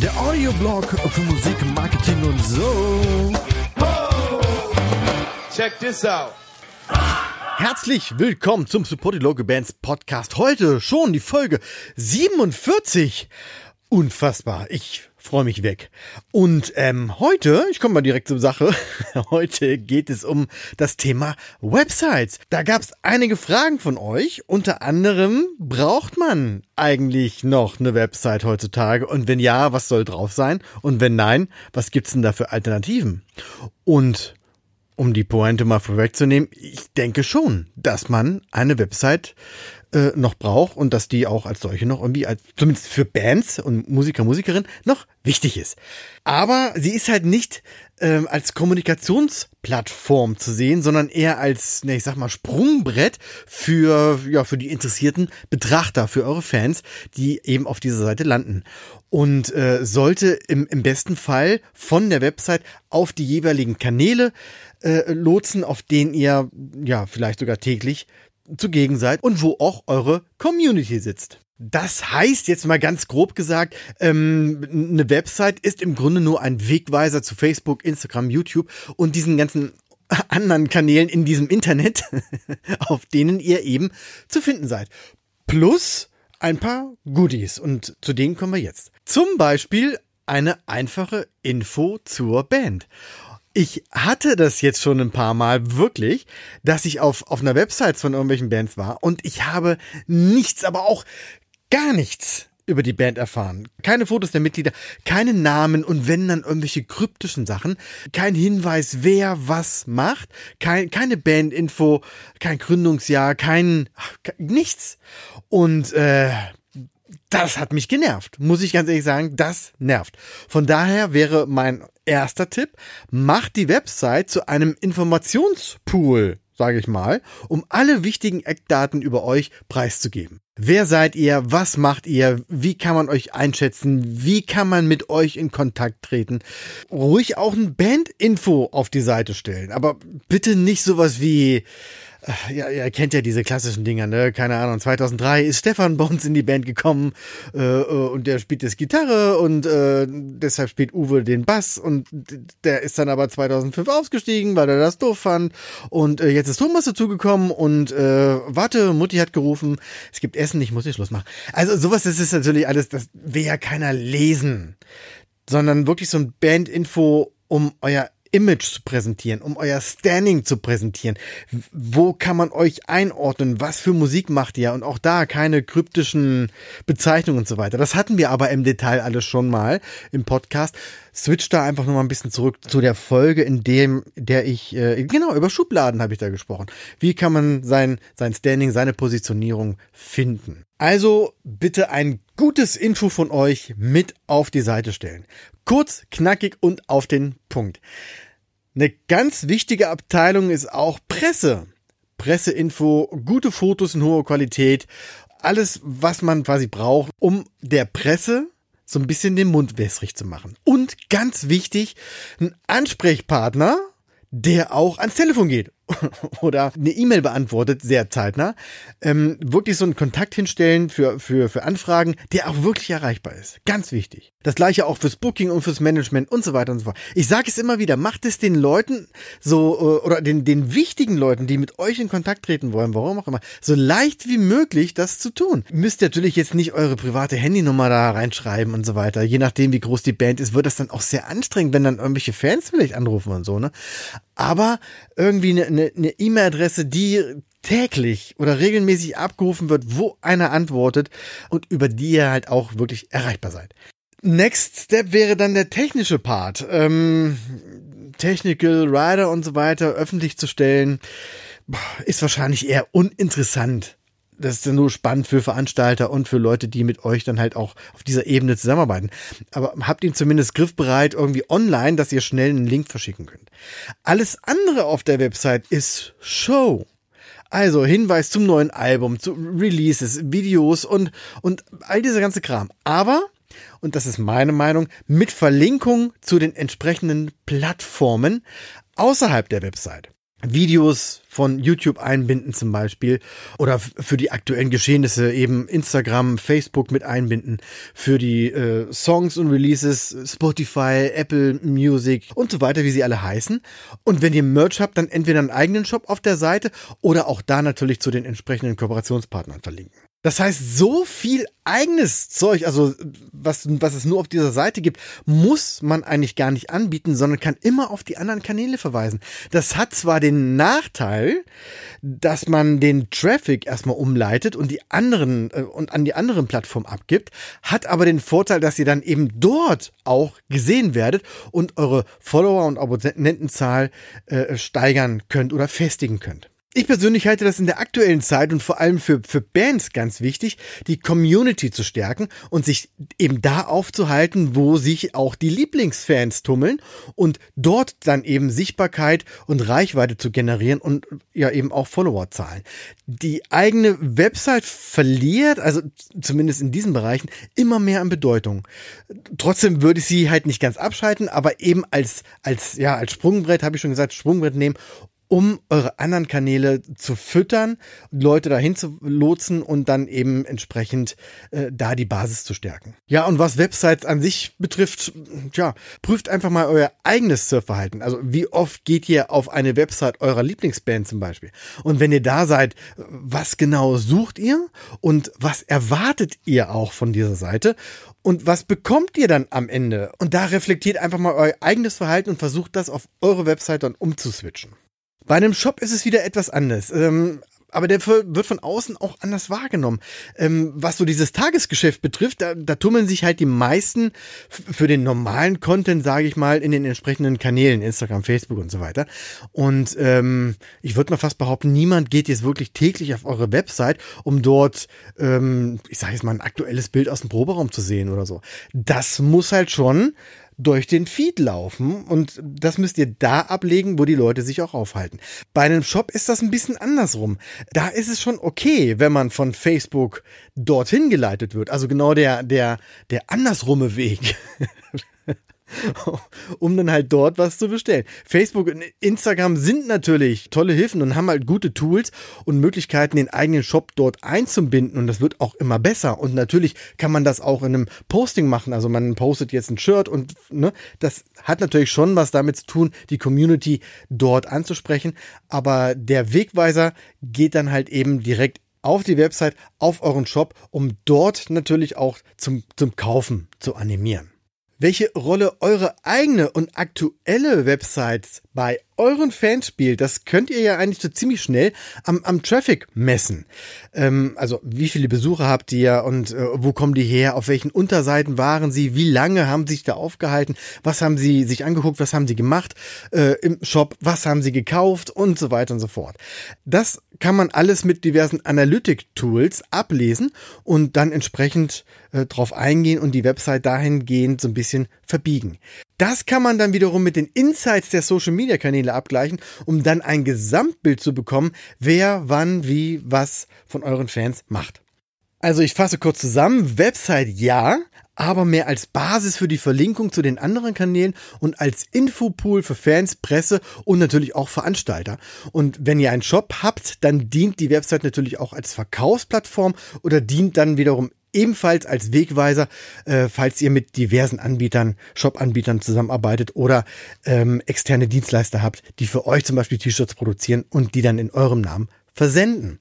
Der Audioblog für Musik, Marketing und so. Check this out. Herzlich willkommen zum Supported Local Bands Podcast. Heute schon die Folge 47. Unfassbar. Ich freue mich weg. Und ähm, heute, ich komme mal direkt zur Sache, heute geht es um das Thema Websites. Da gab es einige Fragen von euch. Unter anderem, braucht man eigentlich noch eine Website heutzutage? Und wenn ja, was soll drauf sein? Und wenn nein, was gibt's denn da für Alternativen? Und um die Pointe mal vorwegzunehmen, ich denke schon, dass man eine Website äh, noch braucht und dass die auch als solche noch irgendwie, als, zumindest für Bands und Musiker, Musikerinnen, noch wichtig ist. Aber sie ist halt nicht ähm, als Kommunikationsplattform zu sehen, sondern eher als, ne, ich sag mal, Sprungbrett für, ja, für die interessierten Betrachter, für eure Fans, die eben auf dieser Seite landen. Und äh, sollte im, im besten Fall von der Website auf die jeweiligen Kanäle äh, lotsen, auf denen ihr ja vielleicht sogar täglich zugegen seid und wo auch eure Community sitzt. Das heißt jetzt mal ganz grob gesagt, ähm, eine Website ist im Grunde nur ein Wegweiser zu Facebook, Instagram, YouTube und diesen ganzen anderen Kanälen in diesem Internet, auf denen ihr eben zu finden seid. Plus ein paar Goodies und zu denen kommen wir jetzt. Zum Beispiel eine einfache Info zur Band. Ich hatte das jetzt schon ein paar Mal wirklich, dass ich auf, auf einer Website von irgendwelchen Bands war und ich habe nichts, aber auch gar nichts über die Band erfahren. Keine Fotos der Mitglieder, keine Namen und wenn dann irgendwelche kryptischen Sachen, kein Hinweis, wer was macht, kein, keine Bandinfo, kein Gründungsjahr, kein, nichts. Und äh, das hat mich genervt, muss ich ganz ehrlich sagen, das nervt. Von daher wäre mein erster Tipp, macht die Website zu einem Informationspool, sage ich mal, um alle wichtigen Eckdaten über euch preiszugeben. Wer seid ihr? Was macht ihr? Wie kann man euch einschätzen? Wie kann man mit euch in Kontakt treten? Ruhig auch ein Bandinfo auf die Seite stellen, aber bitte nicht sowas wie ja, ihr kennt ja diese klassischen Dinger, ne? Keine Ahnung. 2003 ist Stefan bei uns in die Band gekommen äh, äh, und der spielt jetzt Gitarre und äh, deshalb spielt Uwe den Bass und der ist dann aber 2005 ausgestiegen, weil er das doof fand und äh, jetzt ist Thomas dazugekommen und äh, warte, Mutti hat gerufen, es gibt Essen, ich muss den Schluss machen. Also sowas, das ist natürlich alles, das will ja keiner lesen, sondern wirklich so ein Bandinfo um euer Image zu präsentieren, um euer Standing zu präsentieren. Wo kann man euch einordnen? Was für Musik macht ihr? Und auch da keine kryptischen Bezeichnungen und so weiter. Das hatten wir aber im Detail alles schon mal im Podcast. Switch da einfach nochmal ein bisschen zurück zu der Folge, in dem, der ich, äh, genau, über Schubladen habe ich da gesprochen. Wie kann man sein, sein Standing, seine Positionierung finden? Also bitte ein gutes Info von euch mit auf die Seite stellen. Kurz, knackig und auf den Punkt. Eine ganz wichtige Abteilung ist auch Presse. Presseinfo, gute Fotos in hoher Qualität, alles, was man quasi braucht, um der Presse so ein bisschen den Mund wässrig zu machen. Und ganz wichtig, ein Ansprechpartner, der auch ans Telefon geht oder eine E-Mail beantwortet, sehr zeitnah, ähm, wirklich so einen Kontakt hinstellen für, für, für Anfragen, der auch wirklich erreichbar ist. Ganz wichtig. Das gleiche auch fürs Booking und fürs Management und so weiter und so fort. Ich sage es immer wieder, macht es den Leuten so, äh, oder den, den wichtigen Leuten, die mit euch in Kontakt treten wollen, warum auch immer, so leicht wie möglich das zu tun. Müsst ihr natürlich jetzt nicht eure private Handynummer da reinschreiben und so weiter. Je nachdem, wie groß die Band ist, wird das dann auch sehr anstrengend, wenn dann irgendwelche Fans vielleicht anrufen und so, ne? Aber irgendwie eine, eine E-Mail-Adresse, die täglich oder regelmäßig abgerufen wird, wo einer antwortet und über die ihr halt auch wirklich erreichbar seid. Next Step wäre dann der technische Part. Ähm, Technical Rider und so weiter öffentlich zu stellen, ist wahrscheinlich eher uninteressant. Das ist dann nur spannend für Veranstalter und für Leute, die mit euch dann halt auch auf dieser Ebene zusammenarbeiten. Aber habt ihn zumindest griffbereit irgendwie online, dass ihr schnell einen Link verschicken könnt. Alles andere auf der Website ist Show. Also Hinweis zum neuen Album, zu Releases, Videos und, und all dieser ganze Kram. Aber, und das ist meine Meinung, mit Verlinkung zu den entsprechenden Plattformen außerhalb der Website. Videos von YouTube einbinden zum Beispiel oder für die aktuellen Geschehnisse eben Instagram, Facebook mit einbinden, für die äh, Songs und Releases, Spotify, Apple Music und so weiter, wie sie alle heißen. Und wenn ihr Merch habt, dann entweder einen eigenen Shop auf der Seite oder auch da natürlich zu den entsprechenden Kooperationspartnern verlinken. Das heißt, so viel eigenes Zeug, also was, was es nur auf dieser Seite gibt, muss man eigentlich gar nicht anbieten, sondern kann immer auf die anderen Kanäle verweisen. Das hat zwar den Nachteil, dass man den Traffic erstmal umleitet und die anderen äh, und an die anderen Plattformen abgibt, hat aber den Vorteil, dass ihr dann eben dort auch gesehen werdet und eure Follower und Abonnentenzahl äh, steigern könnt oder festigen könnt. Ich persönlich halte das in der aktuellen Zeit und vor allem für, für Bands ganz wichtig, die Community zu stärken und sich eben da aufzuhalten, wo sich auch die Lieblingsfans tummeln und dort dann eben Sichtbarkeit und Reichweite zu generieren und ja eben auch Followerzahlen. Die eigene Website verliert, also zumindest in diesen Bereichen, immer mehr an Bedeutung. Trotzdem würde ich sie halt nicht ganz abschalten, aber eben als, als, ja, als Sprungbrett, habe ich schon gesagt, Sprungbrett nehmen, um eure anderen Kanäle zu füttern, Leute dahin zu lotsen und dann eben entsprechend äh, da die Basis zu stärken. Ja, und was Websites an sich betrifft, ja, prüft einfach mal euer eigenes Surfverhalten. Also wie oft geht ihr auf eine Website eurer Lieblingsband zum Beispiel? Und wenn ihr da seid, was genau sucht ihr und was erwartet ihr auch von dieser Seite? Und was bekommt ihr dann am Ende? Und da reflektiert einfach mal euer eigenes Verhalten und versucht das auf eure Website dann umzuswitchen. Bei einem Shop ist es wieder etwas anders. Ähm, aber der wird von außen auch anders wahrgenommen. Ähm, was so dieses Tagesgeschäft betrifft, da, da tummeln sich halt die meisten für den normalen Content, sage ich mal, in den entsprechenden Kanälen, Instagram, Facebook und so weiter. Und ähm, ich würde mal fast behaupten, niemand geht jetzt wirklich täglich auf eure Website, um dort, ähm, ich sage jetzt mal, ein aktuelles Bild aus dem Proberaum zu sehen oder so. Das muss halt schon durch den Feed laufen und das müsst ihr da ablegen, wo die Leute sich auch aufhalten. Bei einem Shop ist das ein bisschen andersrum. Da ist es schon okay, wenn man von Facebook dorthin geleitet wird. Also genau der, der, der andersrumme Weg. um dann halt dort was zu bestellen. Facebook und Instagram sind natürlich tolle Hilfen und haben halt gute Tools und Möglichkeiten, den eigenen Shop dort einzubinden und das wird auch immer besser. Und natürlich kann man das auch in einem Posting machen. Also man postet jetzt ein Shirt und ne, das hat natürlich schon was damit zu tun, die Community dort anzusprechen. Aber der Wegweiser geht dann halt eben direkt auf die Website, auf euren Shop, um dort natürlich auch zum, zum Kaufen zu animieren welche Rolle eure eigene und aktuelle Website bei euren Fans spielt, das könnt ihr ja eigentlich so ziemlich schnell am, am Traffic messen. Ähm, also wie viele Besucher habt ihr und äh, wo kommen die her, auf welchen Unterseiten waren sie, wie lange haben sie sich da aufgehalten, was haben sie sich angeguckt, was haben sie gemacht äh, im Shop, was haben sie gekauft und so weiter und so fort. Das kann man alles mit diversen Analytic-Tools ablesen und dann entsprechend äh, drauf eingehen und die Website dahingehend so ein bisschen verbiegen. Das kann man dann wiederum mit den Insights der Social Media Kanäle abgleichen, um dann ein Gesamtbild zu bekommen, wer wann wie was von euren Fans macht. Also ich fasse kurz zusammen, Website ja, aber mehr als Basis für die Verlinkung zu den anderen Kanälen und als Infopool für Fans, Presse und natürlich auch Veranstalter. Und wenn ihr einen Shop habt, dann dient die Website natürlich auch als Verkaufsplattform oder dient dann wiederum ebenfalls als Wegweiser, äh, falls ihr mit diversen Anbietern, Shop-Anbietern zusammenarbeitet oder ähm, externe Dienstleister habt, die für euch zum Beispiel T-Shirts produzieren und die dann in eurem Namen versenden.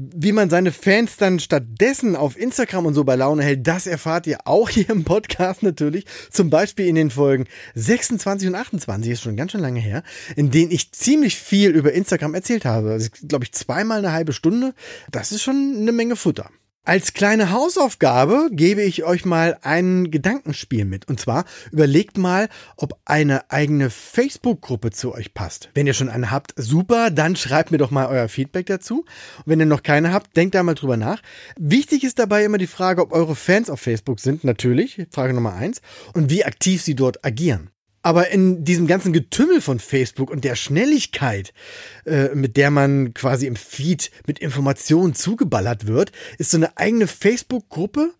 Wie man seine Fans dann stattdessen auf Instagram und so bei Laune hält, das erfahrt ihr auch hier im Podcast natürlich. Zum Beispiel in den Folgen 26 und 28, ist schon ganz schön lange her, in denen ich ziemlich viel über Instagram erzählt habe. Also, glaube ich, zweimal eine halbe Stunde. Das ist schon eine Menge Futter. Als kleine Hausaufgabe gebe ich euch mal ein Gedankenspiel mit. Und zwar überlegt mal, ob eine eigene Facebook-Gruppe zu euch passt. Wenn ihr schon eine habt, super, dann schreibt mir doch mal euer Feedback dazu. Und wenn ihr noch keine habt, denkt da mal drüber nach. Wichtig ist dabei immer die Frage, ob eure Fans auf Facebook sind, natürlich, Frage Nummer eins, und wie aktiv sie dort agieren. Aber in diesem ganzen Getümmel von Facebook und der Schnelligkeit, äh, mit der man quasi im Feed mit Informationen zugeballert wird, ist so eine eigene Facebook-Gruppe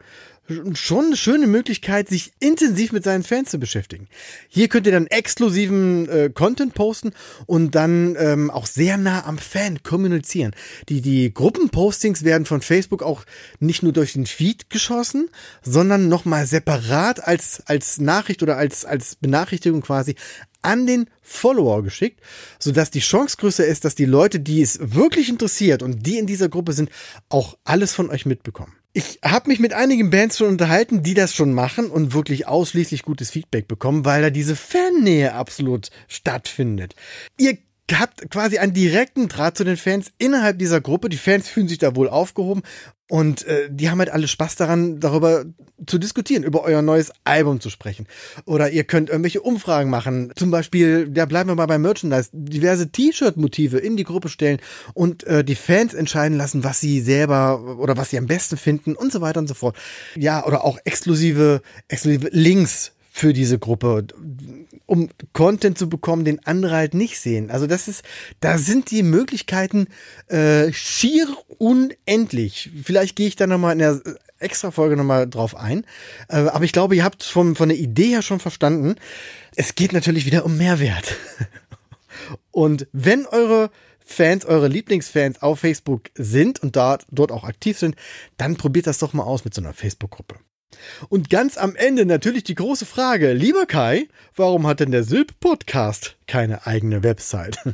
schon eine schöne Möglichkeit, sich intensiv mit seinen Fans zu beschäftigen. Hier könnt ihr dann exklusiven äh, Content posten und dann ähm, auch sehr nah am Fan kommunizieren. Die, die Gruppenpostings werden von Facebook auch nicht nur durch den Feed geschossen, sondern nochmal separat als, als Nachricht oder als, als Benachrichtigung quasi an den Follower geschickt, sodass die Chance größer ist, dass die Leute, die es wirklich interessiert und die in dieser Gruppe sind, auch alles von euch mitbekommen. Ich habe mich mit einigen Bands schon unterhalten, die das schon machen und wirklich ausschließlich gutes Feedback bekommen, weil da diese Fannähe absolut stattfindet. Ihr habt quasi einen direkten Draht zu den Fans innerhalb dieser Gruppe. Die Fans fühlen sich da wohl aufgehoben und äh, die haben halt alle Spaß daran, darüber zu diskutieren, über euer neues Album zu sprechen. Oder ihr könnt irgendwelche Umfragen machen. Zum Beispiel, da bleiben wir mal beim Merchandise, diverse T-Shirt-Motive in die Gruppe stellen und äh, die Fans entscheiden lassen, was sie selber oder was sie am besten finden und so weiter und so fort. Ja, oder auch exklusive, exklusive Links für diese Gruppe, um Content zu bekommen, den andere halt nicht sehen. Also das ist, da sind die Möglichkeiten äh, schier unendlich. Vielleicht gehe ich da nochmal in der extra Folge nochmal drauf ein. Äh, aber ich glaube, ihr habt von, von der Idee her schon verstanden. Es geht natürlich wieder um Mehrwert. Und wenn eure Fans, eure Lieblingsfans auf Facebook sind und dort, dort auch aktiv sind, dann probiert das doch mal aus mit so einer Facebook-Gruppe. Und ganz am Ende natürlich die große Frage, lieber Kai, warum hat denn der Sylp-Podcast keine eigene Website?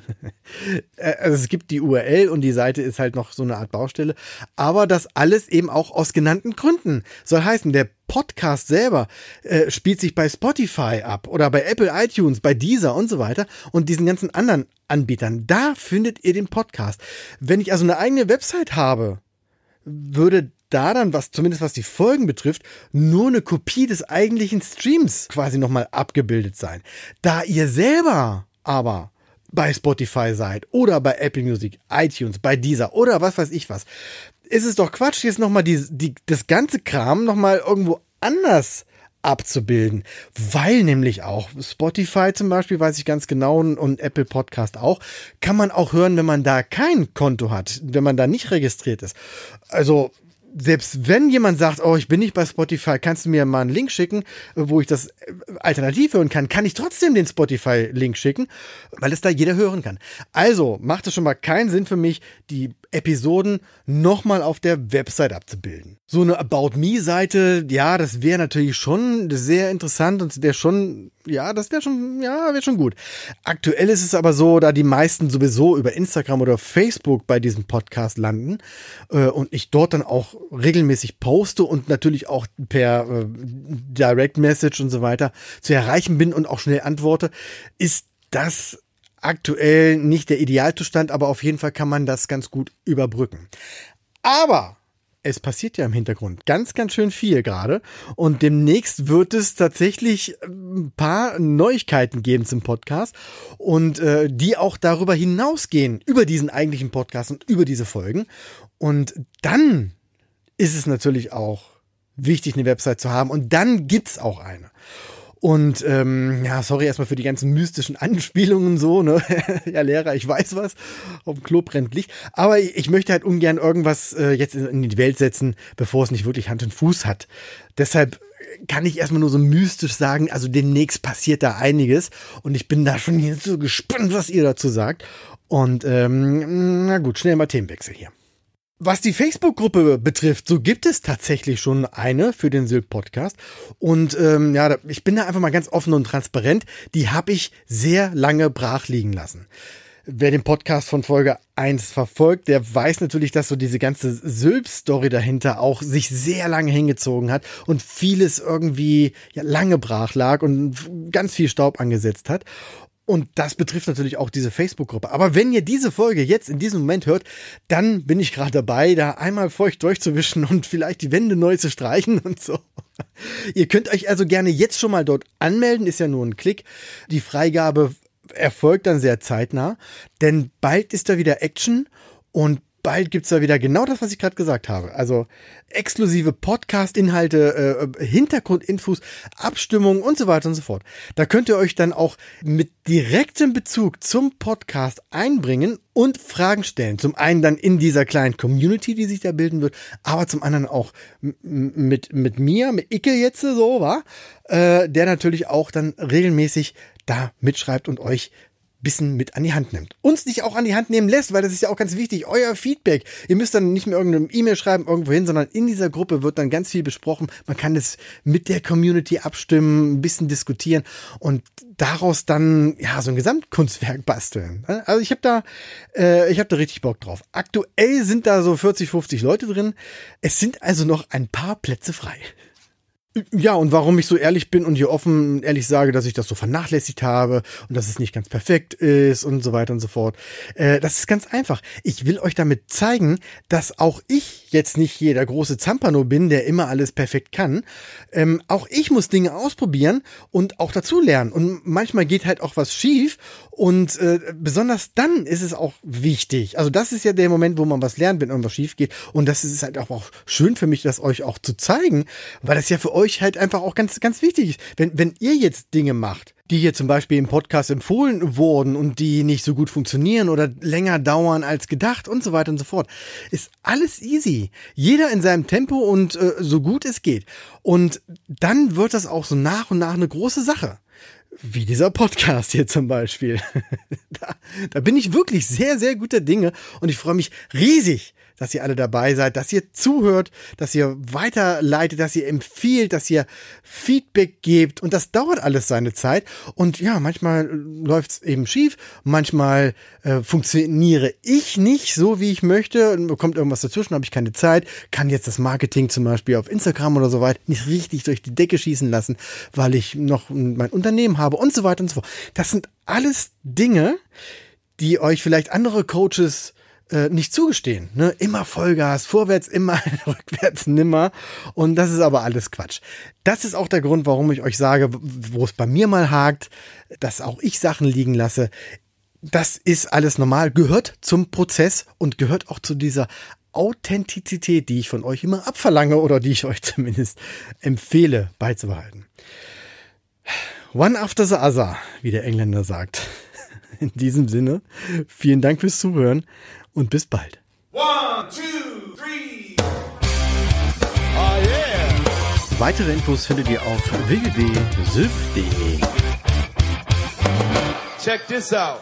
Äh, also es gibt die URL und die Seite ist halt noch so eine Art Baustelle, aber das alles eben auch aus genannten Gründen. Soll heißen, der Podcast selber äh, spielt sich bei Spotify ab oder bei Apple iTunes, bei Deezer und so weiter und diesen ganzen anderen Anbietern. Da findet ihr den Podcast. Wenn ich also eine eigene Website habe, würde da dann, was zumindest was die Folgen betrifft, nur eine Kopie des eigentlichen Streams quasi nochmal abgebildet sein. Da ihr selber aber bei Spotify seid oder bei Apple Music, iTunes, bei dieser oder was weiß ich was, ist es doch Quatsch, jetzt nochmal die, die, das ganze Kram nochmal irgendwo anders abzubilden, weil nämlich auch Spotify zum Beispiel, weiß ich ganz genau, und Apple Podcast auch, kann man auch hören, wenn man da kein Konto hat, wenn man da nicht registriert ist. Also selbst wenn jemand sagt, oh, ich bin nicht bei Spotify, kannst du mir mal einen Link schicken, wo ich das äh, alternativ hören kann, kann ich trotzdem den Spotify-Link schicken, weil es da jeder hören kann. Also macht es schon mal keinen Sinn für mich, die Episoden nochmal auf der Website abzubilden. So eine About Me-Seite, ja, das wäre natürlich schon sehr interessant und wäre schon, ja, das wäre schon, ja, wäre schon gut. Aktuell ist es aber so, da die meisten sowieso über Instagram oder Facebook bei diesem Podcast landen äh, und ich dort dann auch regelmäßig poste und natürlich auch per äh, Direct Message und so weiter zu erreichen bin und auch schnell antworte, ist das aktuell nicht der Idealzustand, aber auf jeden Fall kann man das ganz gut überbrücken. Aber es passiert ja im Hintergrund ganz, ganz schön viel gerade. Und demnächst wird es tatsächlich ein paar Neuigkeiten geben zum Podcast und äh, die auch darüber hinausgehen, über diesen eigentlichen Podcast und über diese Folgen. Und dann ist es natürlich auch wichtig, eine Website zu haben. Und dann gibt's auch eine. Und ähm, ja, sorry erstmal für die ganzen mystischen Anspielungen so, ne? ja, Lehrer, ich weiß was, auf dem Klo brennt Licht. Aber ich möchte halt ungern irgendwas äh, jetzt in, die Welt setzen, bevor es nicht wirklich Hand und Fuß hat. Deshalb kann ich erstmal nur so mystisch sagen, also demnächst passiert da einiges und ich bin da schon hier so gespannt, was ihr dazu sagt. Und ähm, na gut, schnell mal Themenwechsel hier. Was die Facebook-Gruppe betrifft, so gibt es tatsächlich schon eine für den Sylt-Podcast. Und ähm, ja, ich bin da einfach mal ganz offen und transparent. Die habe ich sehr lange brach liegen lassen. Wer den Podcast von Folge 1 verfolgt, der weiß natürlich, dass so diese ganze Sylp-Story dahinter auch sich sehr lange hingezogen hat und vieles irgendwie ja, lange brach lag und ganz viel Staub angesetzt hat. Und das betrifft natürlich auch diese Facebook-Gruppe. Aber wenn ihr diese Folge jetzt in diesem Moment hört, dann bin ich gerade dabei, da einmal feucht durchzuwischen und vielleicht die Wände neu zu streichen und so. Ihr könnt euch also gerne jetzt schon mal dort anmelden, ist ja nur ein Klick. Die Freigabe erfolgt dann sehr zeitnah, denn bald ist da wieder Action und bald gibt's da wieder genau das, was ich gerade gesagt habe. Also exklusive Podcast-Inhalte, äh, Hintergrundinfos, Abstimmungen und so weiter und so fort. Da könnt ihr euch dann auch mit direktem Bezug zum Podcast einbringen und Fragen stellen. Zum einen dann in dieser kleinen Community, die sich da bilden wird, aber zum anderen auch mit, mit mir, mit Icke jetzt so, war, äh, der natürlich auch dann regelmäßig da mitschreibt und euch bisschen mit an die Hand nimmt. Uns nicht auch an die Hand nehmen lässt, weil das ist ja auch ganz wichtig, euer Feedback. Ihr müsst dann nicht mehr irgendeine E-Mail schreiben irgendwo hin, sondern in dieser Gruppe wird dann ganz viel besprochen. Man kann es mit der Community abstimmen, ein bisschen diskutieren und daraus dann ja so ein Gesamtkunstwerk basteln. Also ich habe da äh, ich habe da richtig Bock drauf. Aktuell sind da so 40, 50 Leute drin. Es sind also noch ein paar Plätze frei. Ja, und warum ich so ehrlich bin und hier offen ehrlich sage, dass ich das so vernachlässigt habe und dass es nicht ganz perfekt ist und so weiter und so fort. Äh, das ist ganz einfach. Ich will euch damit zeigen, dass auch ich jetzt nicht jeder große Zampano bin, der immer alles perfekt kann. Ähm, auch ich muss Dinge ausprobieren und auch dazu lernen. Und manchmal geht halt auch was schief und äh, besonders dann ist es auch wichtig. Also das ist ja der Moment, wo man was lernt, wenn irgendwas schief geht. Und das ist halt auch schön für mich, das euch auch zu zeigen, weil das ja für euch halt einfach auch ganz, ganz wichtig ist. Wenn, wenn ihr jetzt Dinge macht, die hier zum Beispiel im Podcast empfohlen wurden und die nicht so gut funktionieren oder länger dauern als gedacht und so weiter und so fort, ist alles easy. Jeder in seinem Tempo und äh, so gut es geht. Und dann wird das auch so nach und nach eine große Sache. Wie dieser Podcast hier zum Beispiel. da, da bin ich wirklich sehr, sehr guter Dinge und ich freue mich riesig, dass ihr alle dabei seid, dass ihr zuhört, dass ihr weiterleitet, dass ihr empfiehlt, dass ihr Feedback gebt. Und das dauert alles seine Zeit. Und ja, manchmal läuft's eben schief, manchmal äh, funktioniere ich nicht so, wie ich möchte, kommt irgendwas dazwischen, habe ich keine Zeit, kann jetzt das Marketing zum Beispiel auf Instagram oder so weiter nicht richtig durch die Decke schießen lassen, weil ich noch mein Unternehmen habe und so weiter und so fort. Das sind alles Dinge, die euch vielleicht andere Coaches äh, nicht zugestehen. Ne? Immer Vollgas, vorwärts immer, rückwärts nimmer. Und das ist aber alles Quatsch. Das ist auch der Grund, warum ich euch sage, wo es bei mir mal hakt, dass auch ich Sachen liegen lasse. Das ist alles normal, gehört zum Prozess und gehört auch zu dieser Authentizität, die ich von euch immer abverlange oder die ich euch zumindest empfehle beizubehalten. One after the other, wie der Engländer sagt. In diesem Sinne, vielen Dank fürs Zuhören und bis bald. One, two, three. Oh yeah. Weitere Infos findet ihr auf www.sylph.de. Check this out.